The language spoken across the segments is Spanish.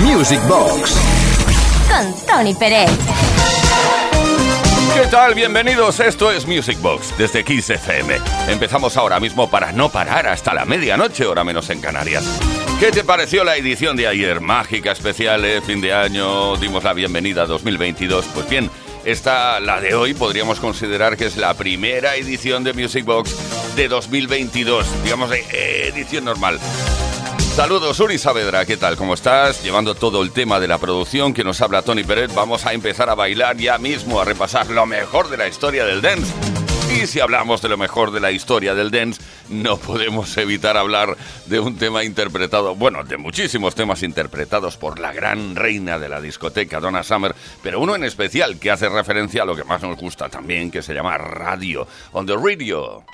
Music Box con Tony Pérez. ¿Qué tal? Bienvenidos, esto es Music Box desde Kiss FM. Empezamos ahora mismo para no parar hasta la medianoche, hora menos en Canarias. ¿Qué te pareció la edición de ayer? Mágica, especial, eh, fin de año, dimos la bienvenida a 2022. Pues bien, esta, la de hoy, podríamos considerar que es la primera edición de Music Box de 2022, digamos de edición normal. Saludos, Uri Saavedra, ¿qué tal? ¿Cómo estás? Llevando todo el tema de la producción que nos habla Tony Pérez, vamos a empezar a bailar ya mismo, a repasar lo mejor de la historia del dance. Y si hablamos de lo mejor de la historia del dance, no podemos evitar hablar de un tema interpretado, bueno, de muchísimos temas interpretados por la gran reina de la discoteca, Donna Summer, pero uno en especial que hace referencia a lo que más nos gusta también, que se llama radio, on the radio.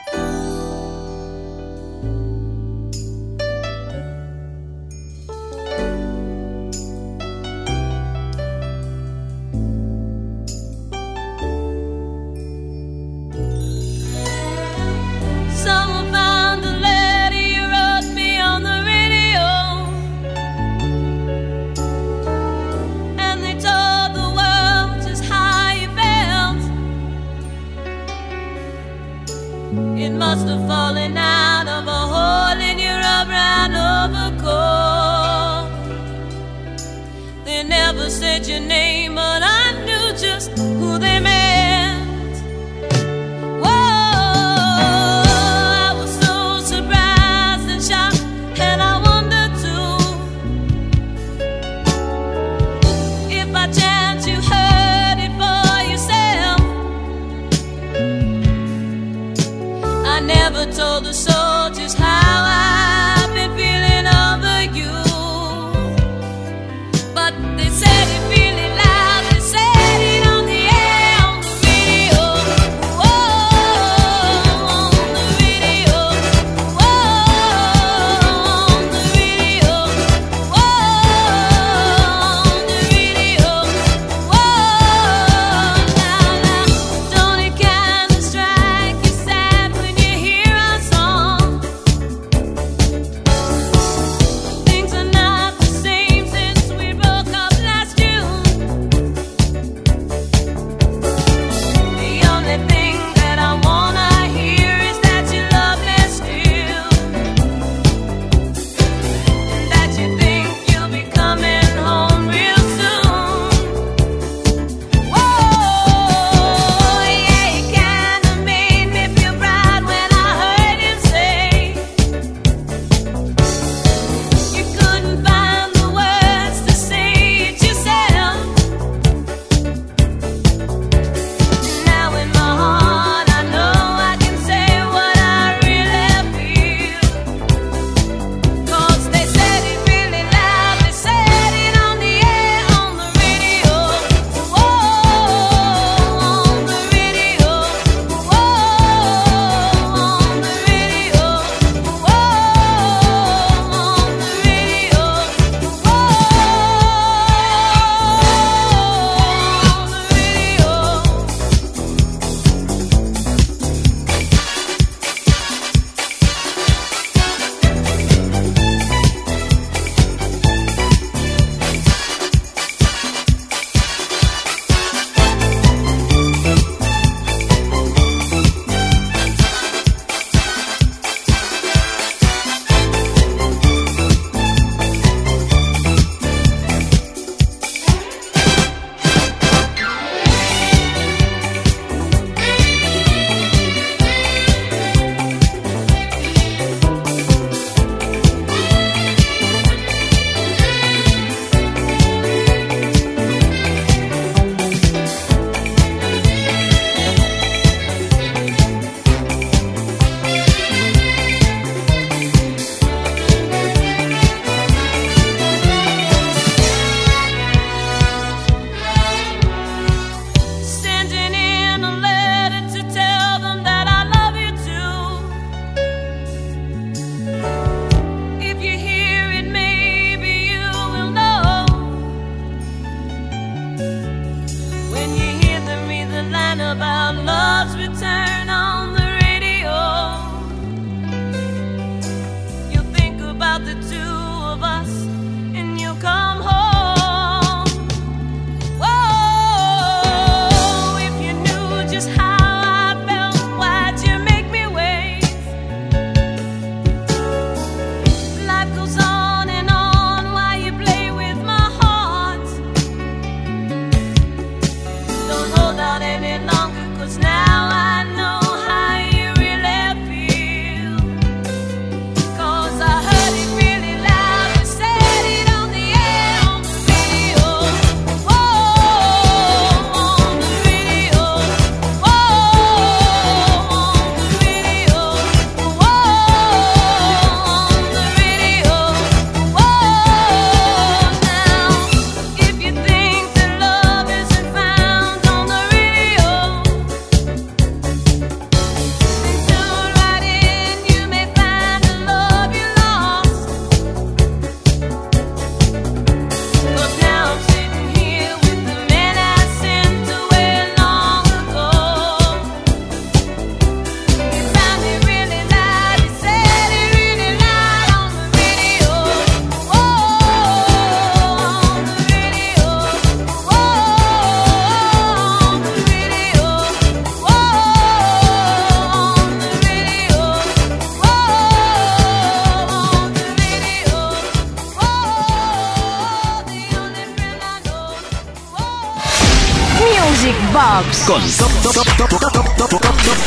Con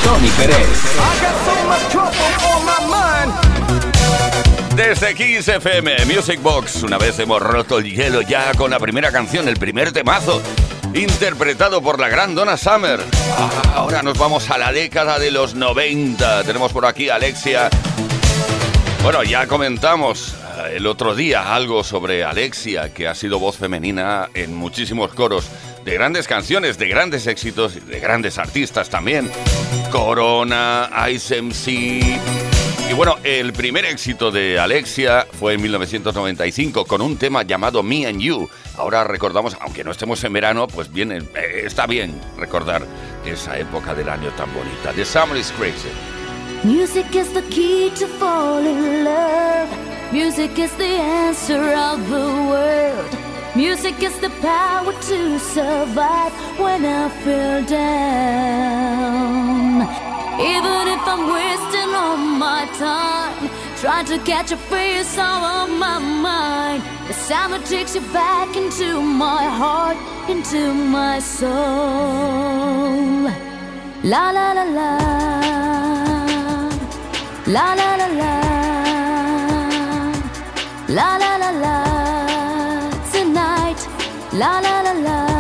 Tony Pérez. Desde Kiss FM Music Box, una vez hemos roto el hielo ya con la primera canción, el primer temazo, interpretado por la gran Donna Summer. Ah, ahora nos vamos a la década de los 90. Tenemos por aquí a Alexia. Bueno, ya comentamos eh, el otro día algo sobre Alexia, que ha sido voz femenina en muchísimos coros de grandes canciones, de grandes éxitos, de grandes artistas también. Corona, Ice MC. Y bueno, el primer éxito de Alexia fue en 1995 con un tema llamado Me and You. Ahora recordamos, aunque no estemos en verano, pues bien, eh, está bien recordar esa época del año tan bonita. The Summer is Crazy. Music is the key to fall in love. Music is the answer of the world. Music is the power to survive when I feel down. Even if I'm wasting all my time, trying to catch a face out of my mind. The summer takes you back into my heart, into my soul. La la la la. La la la la. La la la la. La la la la.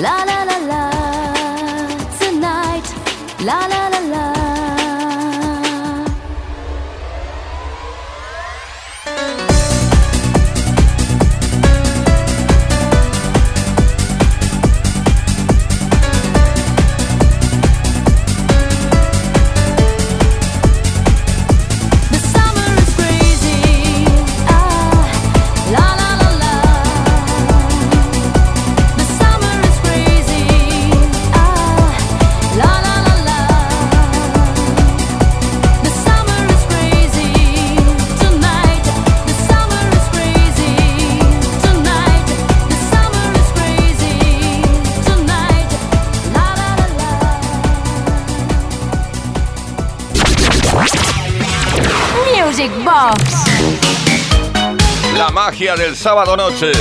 La la la la, tonight. La la. Del sábado noche.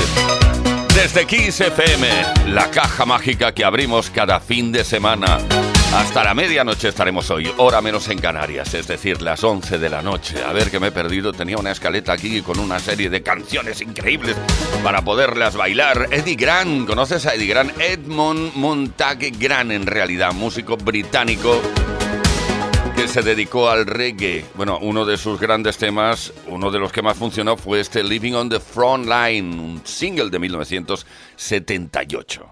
Desde Kiss FM, la caja mágica que abrimos cada fin de semana. Hasta la medianoche estaremos hoy, hora menos en Canarias, es decir, las 11 de la noche. A ver que me he perdido, tenía una escaleta aquí con una serie de canciones increíbles para poderlas bailar. Eddie Grant, ¿conoces a Eddie Grant? Edmond Montague Grant, en realidad, músico británico que se dedicó al reggae. Bueno, uno de sus grandes temas, uno de los que más funcionó fue este Living on the Front Line, un single de 1978.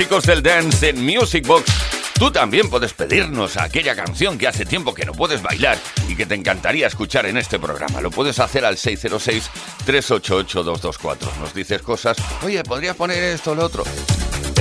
Clásicos del dance en Music Box. Tú también puedes pedirnos aquella canción que hace tiempo que no puedes bailar y que te encantaría escuchar en este programa. Lo puedes hacer al 606-388-224. Nos dices cosas, oye, ¿podrías poner esto o lo otro?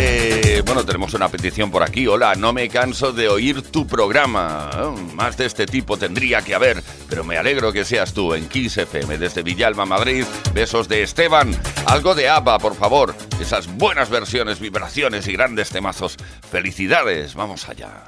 Eh, bueno, tenemos una petición por aquí. Hola, no me canso de oír tu programa. Oh, más de este tipo tendría que haber, pero me alegro que seas tú en Kiss FM desde Villalba, Madrid. Besos de Esteban. Algo de ABBA, por favor. Esas buenas versiones, vibraciones y grandes temazos. Felicidades. Vamos allá.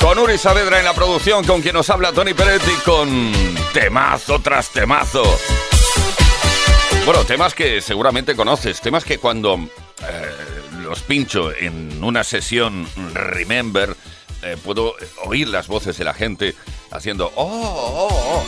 Con Uri Saavedra en la producción, con quien nos habla Tony Pérez y con temazo tras temazo. Bueno, temas que seguramente conoces, temas que cuando eh, los pincho en una sesión Remember, eh, puedo oír las voces de la gente haciendo oh, oh, oh.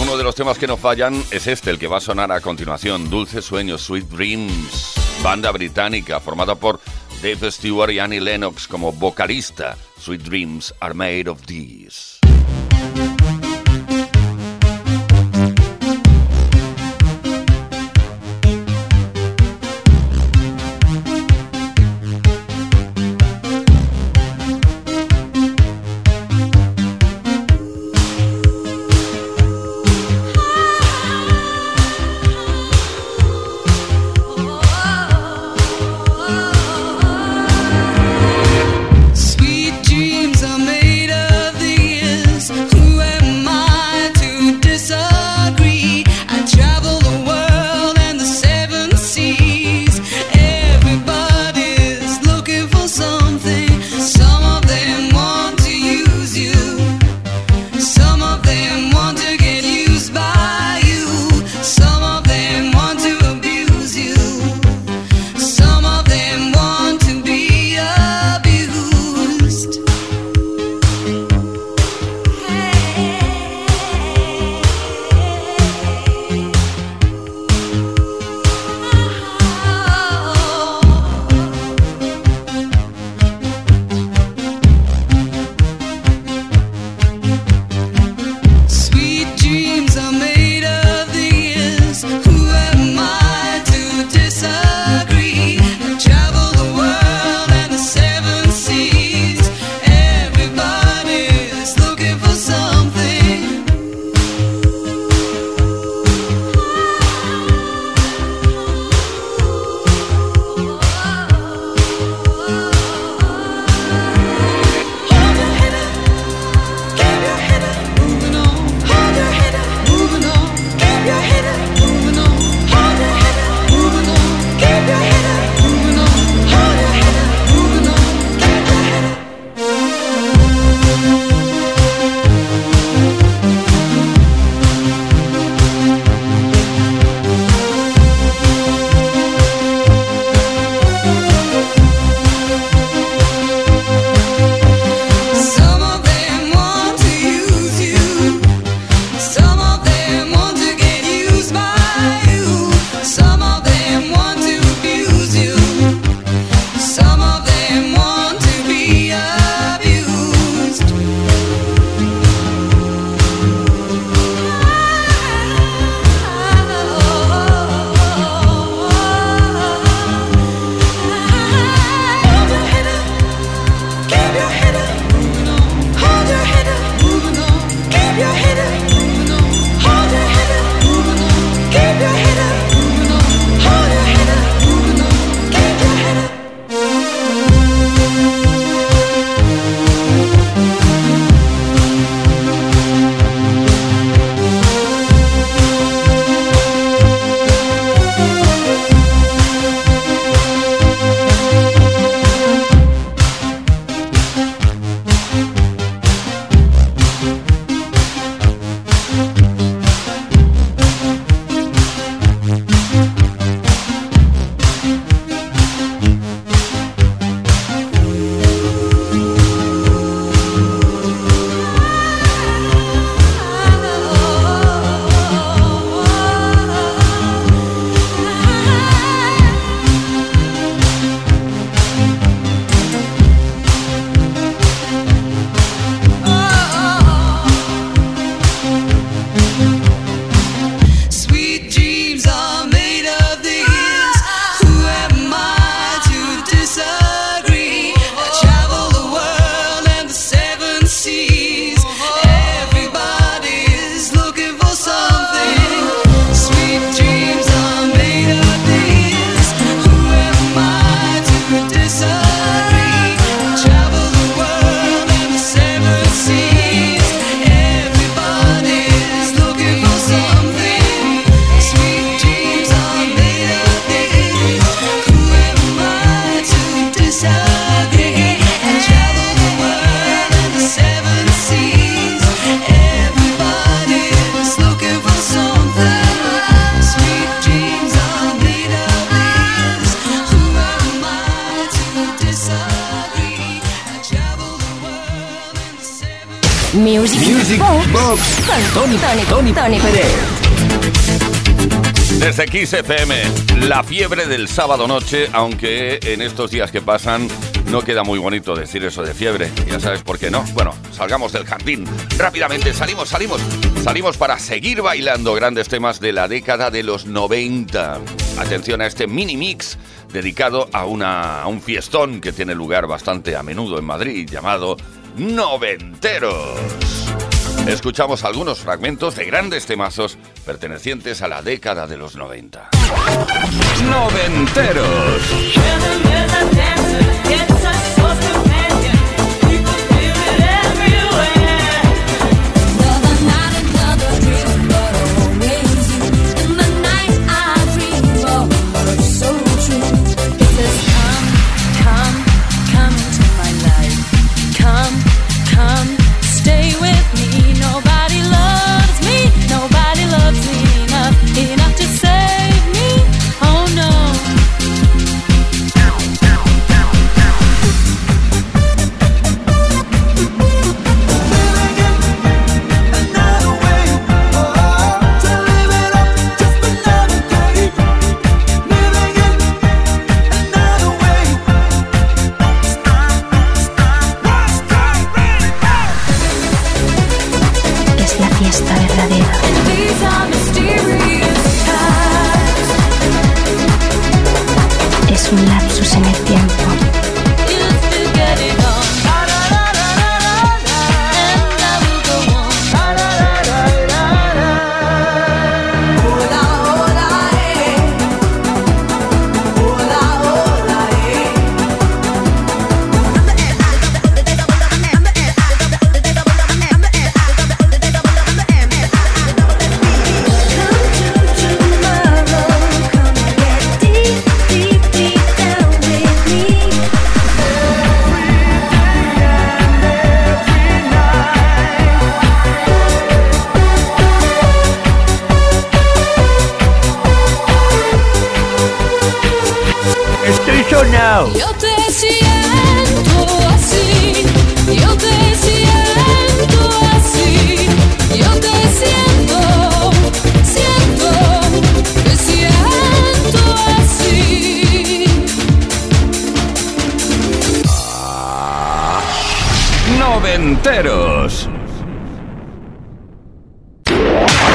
Uno de los temas que no fallan es este, el que va a sonar a continuación, Dulces Sueños, Sweet Dreams, banda británica formada por Dave Stewart y Annie Lennox como vocalista. Sweet dreams are made of these. Tony, Tony, Tony, Tony Desde XFM, la fiebre del sábado noche, aunque en estos días que pasan no queda muy bonito decir eso de fiebre. Ya sabes por qué no. Bueno, salgamos del jardín. Rápidamente, salimos, salimos. Salimos para seguir bailando grandes temas de la década de los 90. Atención a este mini mix dedicado a, una, a un fiestón que tiene lugar bastante a menudo en Madrid llamado Noventeros. Escuchamos algunos fragmentos de grandes temazos pertenecientes a la década de los 90. Noventeros.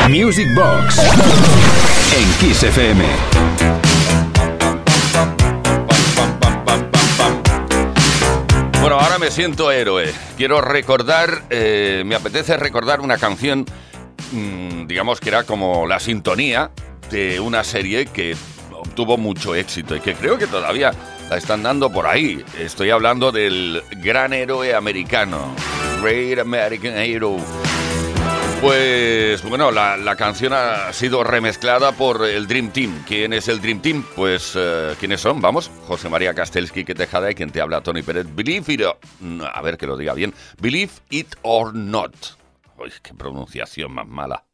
Music Box en Kiss FM. Bueno, ahora me siento héroe. Quiero recordar, eh, me apetece recordar una canción, mm, digamos que era como la sintonía de una serie que obtuvo mucho éxito y que creo que todavía la están dando por ahí. Estoy hablando del gran héroe americano, Great American Hero. Pues bueno, la, canción ha sido remezclada por el Dream Team. ¿Quién es el Dream Team? Pues, uh, ¿quiénes son? Vamos, José María Kastelski, que Tejada y quien te habla, Tony Pérez. Believe it or... A ver que lo diga bien. Believe it or not. Uy, qué pronunciación más mala.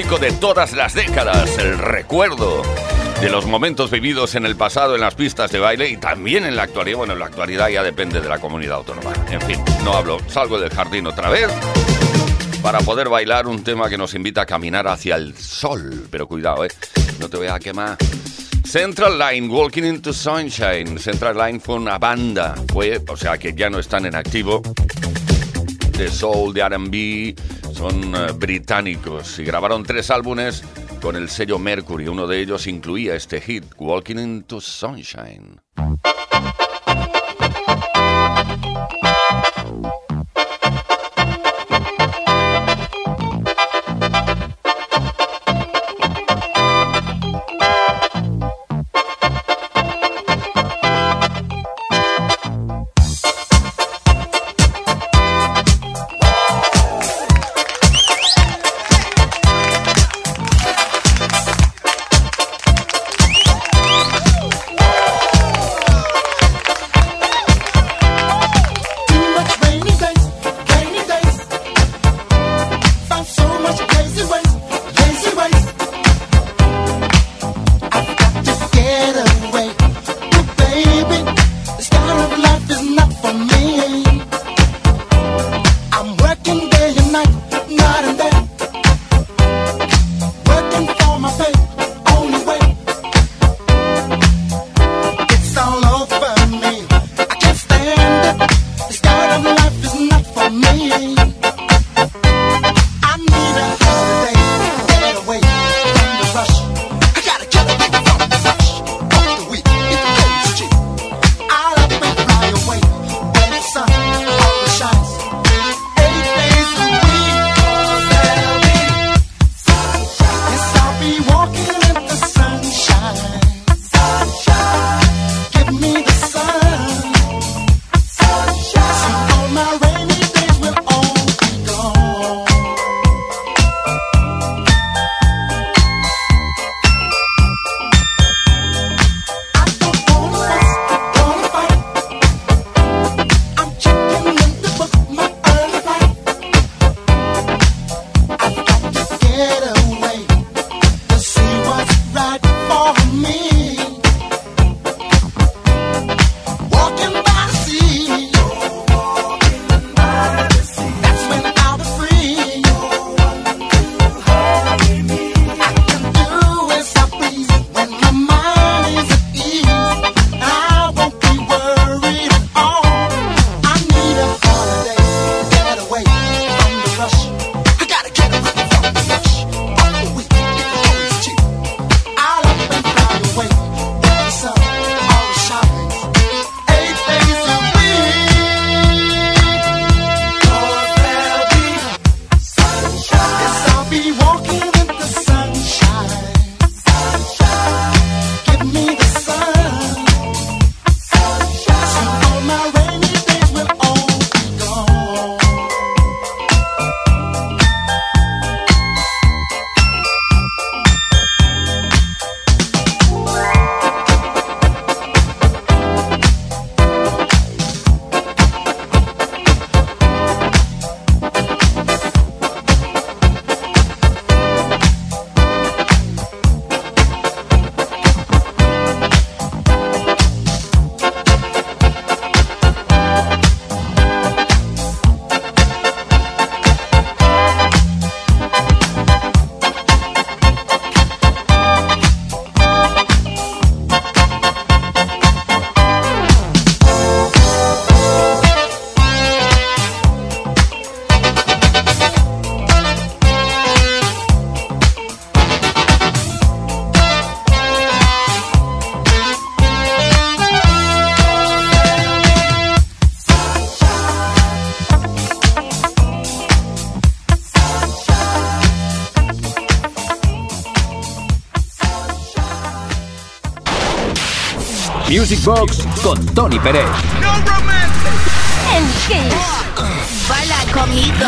Auténtico de todas las décadas, el recuerdo de los momentos vividos en el pasado en las pistas de baile y también en la actualidad. Bueno, en la actualidad ya depende de la comunidad autónoma. En fin, no hablo, salgo del jardín otra vez para poder bailar un tema que nos invita a caminar hacia el sol. Pero cuidado, ¿eh? No te voy a quemar. Central Line, Walking into Sunshine. Central Line fue una banda, fue, o sea que ya no están en activo. De soul, de RB, son eh, británicos y grabaron tres álbumes con el sello Mercury. Uno de ellos incluía este hit, Walking into Sunshine. Con Tony Pérez. No en Kiss. Baila conmigo.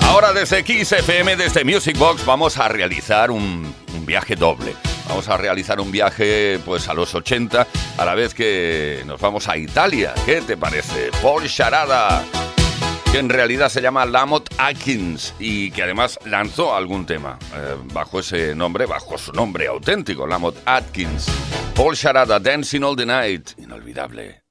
Ahora desde Kiss FM, desde Music Box, vamos a realizar un, un viaje doble. Vamos a realizar un viaje pues a los 80, a la vez que nos vamos a Italia. ¿Qué te parece? Paul Charada, que en realidad se llama Lamont Atkins y que además lanzó algún tema eh, bajo ese nombre, bajo su nombre auténtico, Lamont Atkins. Paul Charada, Dancing All the Night, inolvidable.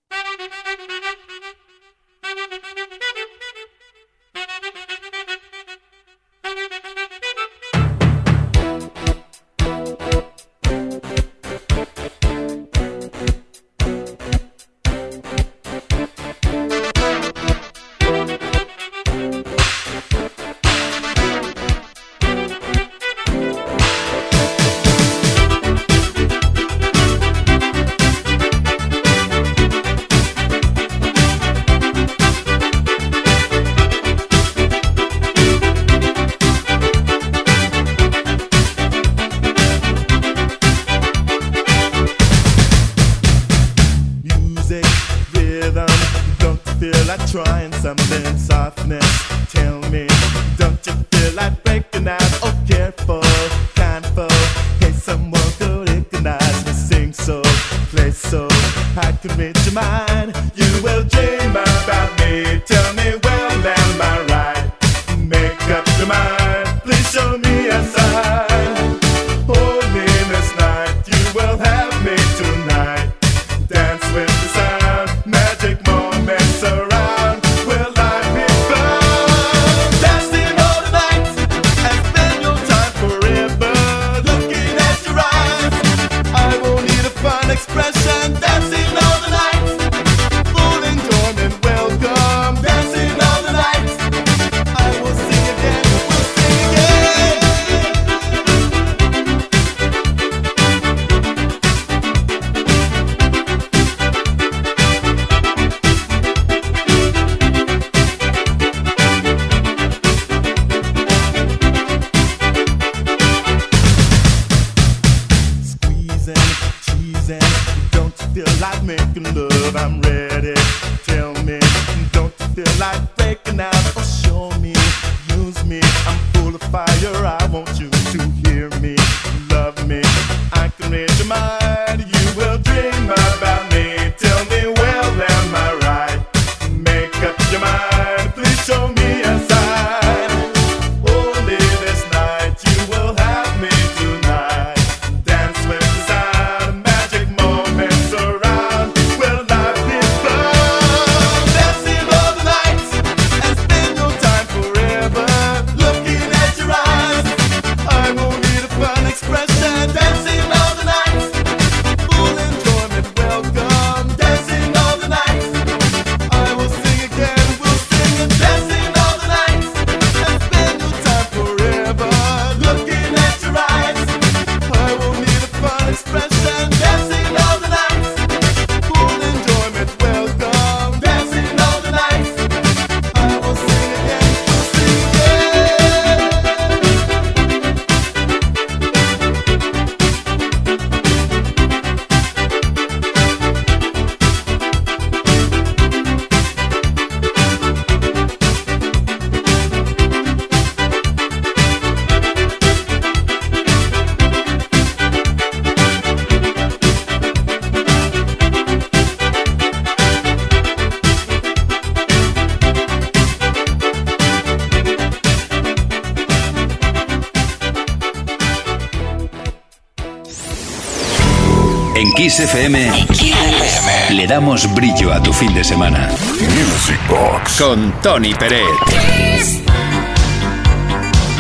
Brillo a tu fin de semana. Music Box con Tony Pérez.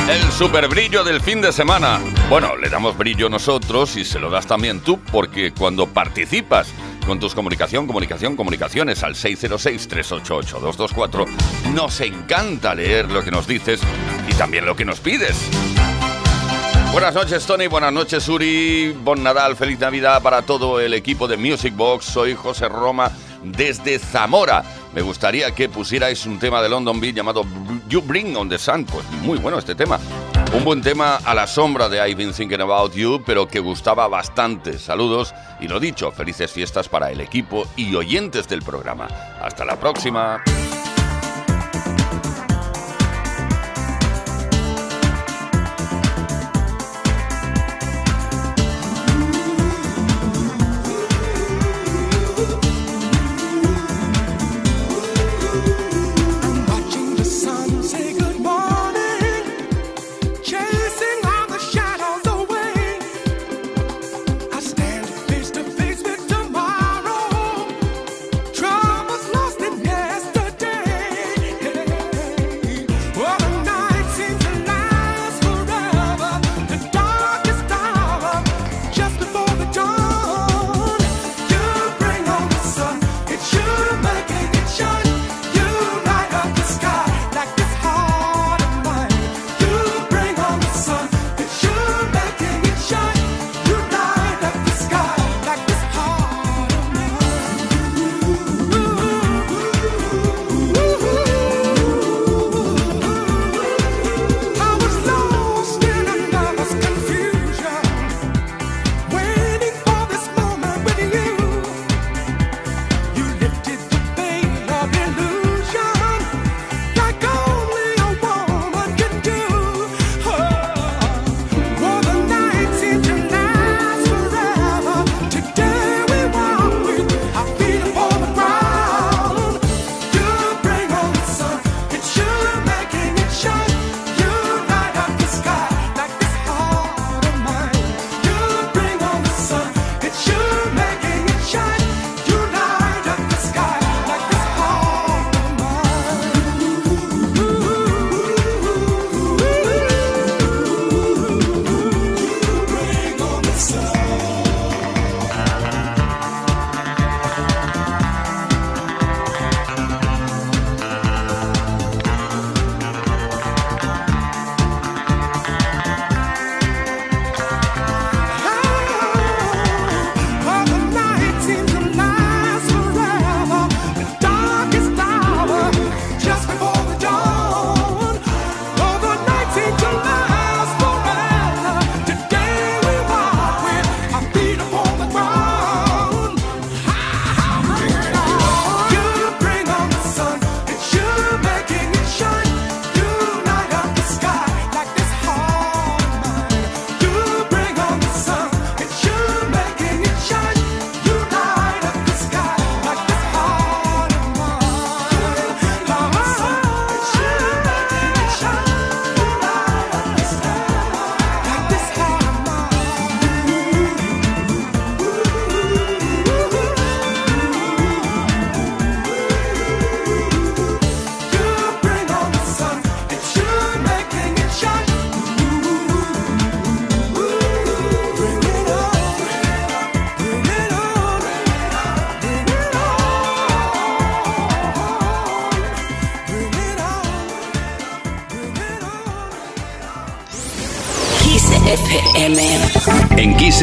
El super brillo del fin de semana. Bueno, le damos brillo nosotros y se lo das también tú, porque cuando participas con tus comunicación, comunicación, comunicaciones al 606-388-224, nos encanta leer lo que nos dices y también lo que nos pides. Buenas noches, Tony. Buenas noches, Uri. Bon Nadal. Feliz Navidad para todo el equipo de Music Box. Soy José Roma desde Zamora. Me gustaría que pusierais un tema de London Beat llamado You Bring on the Sun. Pues muy bueno este tema. Un buen tema a la sombra de I've Been Thinking About You, pero que gustaba bastante. Saludos y lo dicho, felices fiestas para el equipo y oyentes del programa. Hasta la próxima.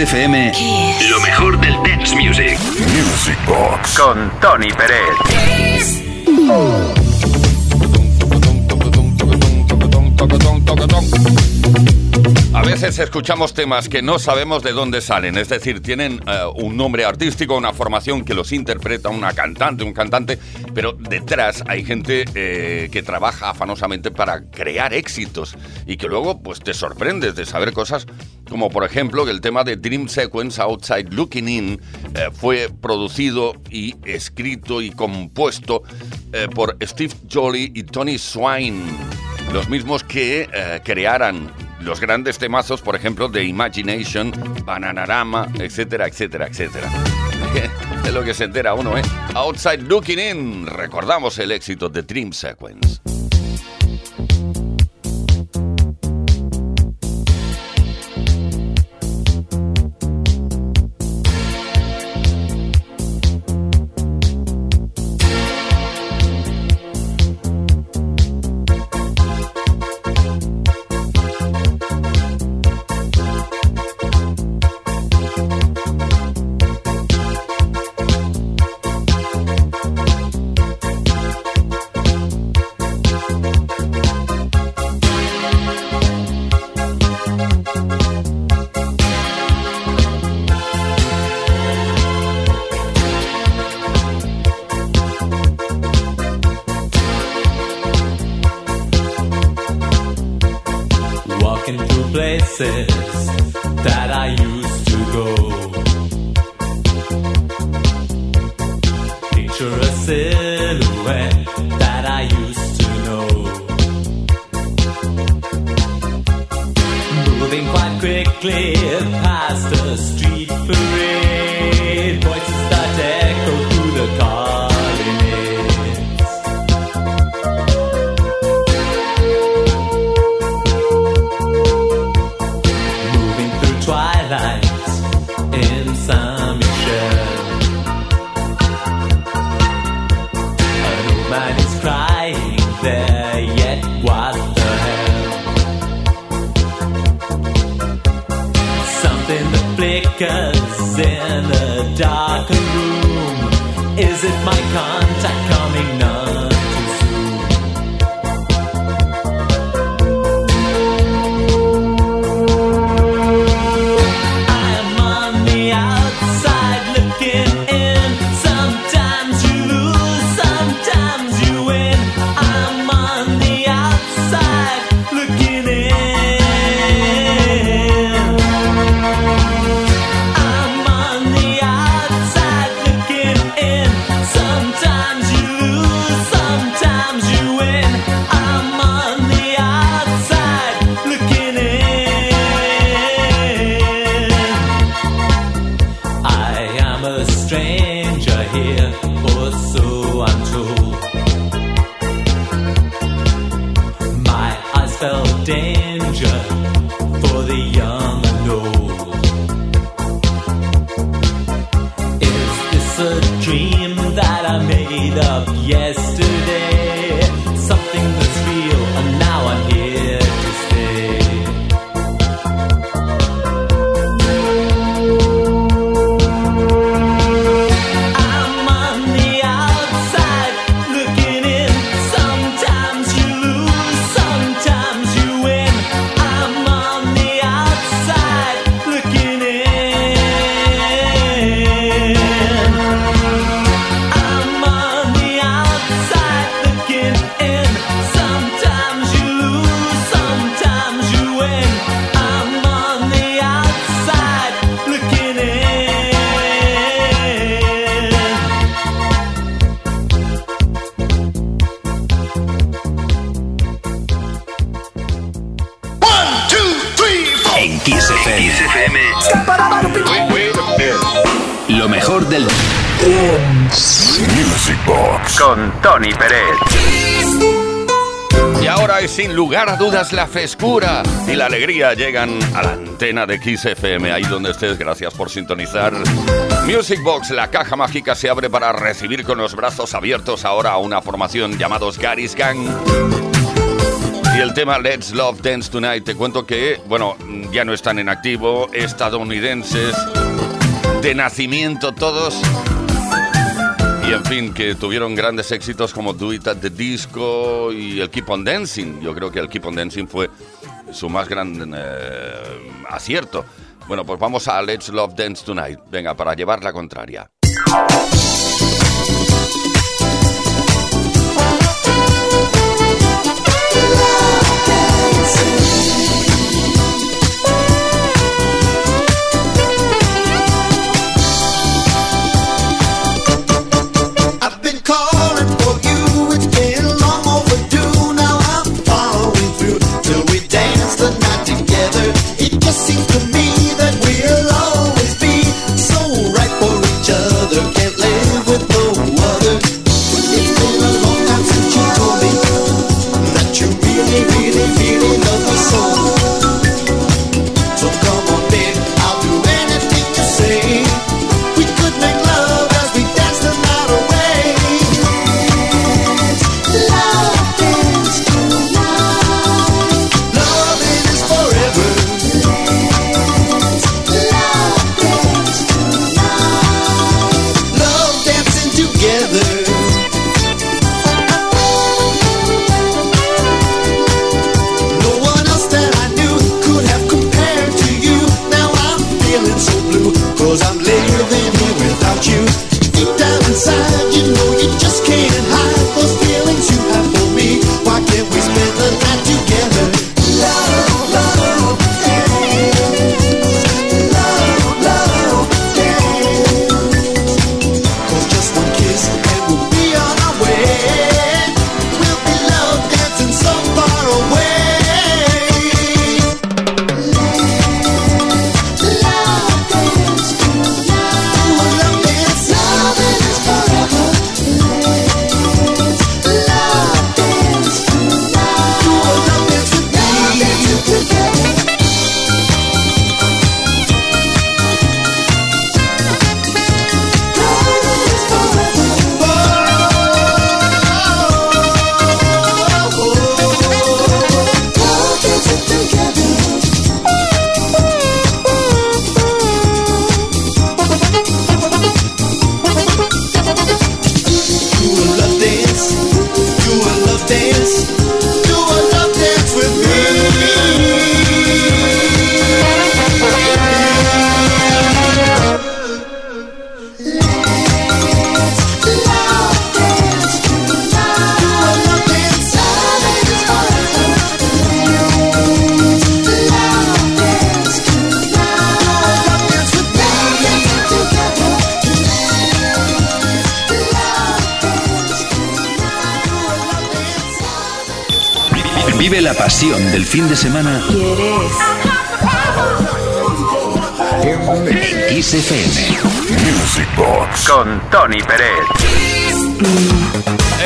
Kiss FM, lo mejor del dance music. Music Box. Con Tony Pérez. A veces escuchamos temas que no sabemos de dónde salen, es decir, tienen eh, un nombre artístico, una formación que los interpreta una cantante, un cantante, pero detrás hay gente eh, que trabaja afanosamente para crear éxitos y que luego pues te sorprendes de saber cosas como por ejemplo que el tema de Dream Sequence Outside Looking In eh, fue producido y escrito y compuesto por Steve Jolly y Tony Swine, los mismos que crearan los grandes temazos, por ejemplo, de Imagination, Bananarama, etcétera, etcétera, etcétera. es lo que se entera uno, ¿eh? Outside Looking In, recordamos el éxito de Dream Sequence. Lugar a dudas la frescura y la alegría llegan a la antena de Kiss FM, ahí donde estés, gracias por sintonizar. Music Box, la caja mágica se abre para recibir con los brazos abiertos ahora a una formación llamados Gary's Gang. Y el tema Let's Love Dance Tonight, te cuento que, bueno, ya no están en activo, estadounidenses, de nacimiento todos. Y en fin, que tuvieron grandes éxitos como Do It at the Disco y el Keep on Dancing. Yo creo que el Keep on Dancing fue su más gran eh, acierto. Bueno, pues vamos a Let's Love Dance Tonight. Venga, para llevar la contraria.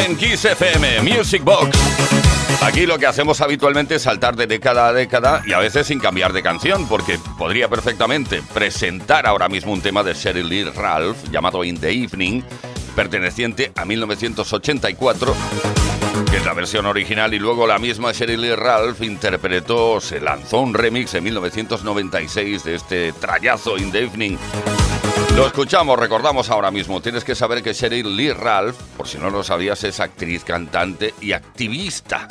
En Kiss FM, Music Box. Aquí lo que hacemos habitualmente es saltar de década a década y a veces sin cambiar de canción, porque podría perfectamente presentar ahora mismo un tema de Sheryl Lee Ralph llamado In the Evening, perteneciente a 1984 que es la versión original, y luego la misma Sheryl Lee Ralph interpretó, se lanzó un remix en 1996 de este trayazo In the Evening. Lo escuchamos, recordamos ahora mismo. Tienes que saber que Sheryl Lee Ralph, por si no lo sabías, es actriz, cantante y activista.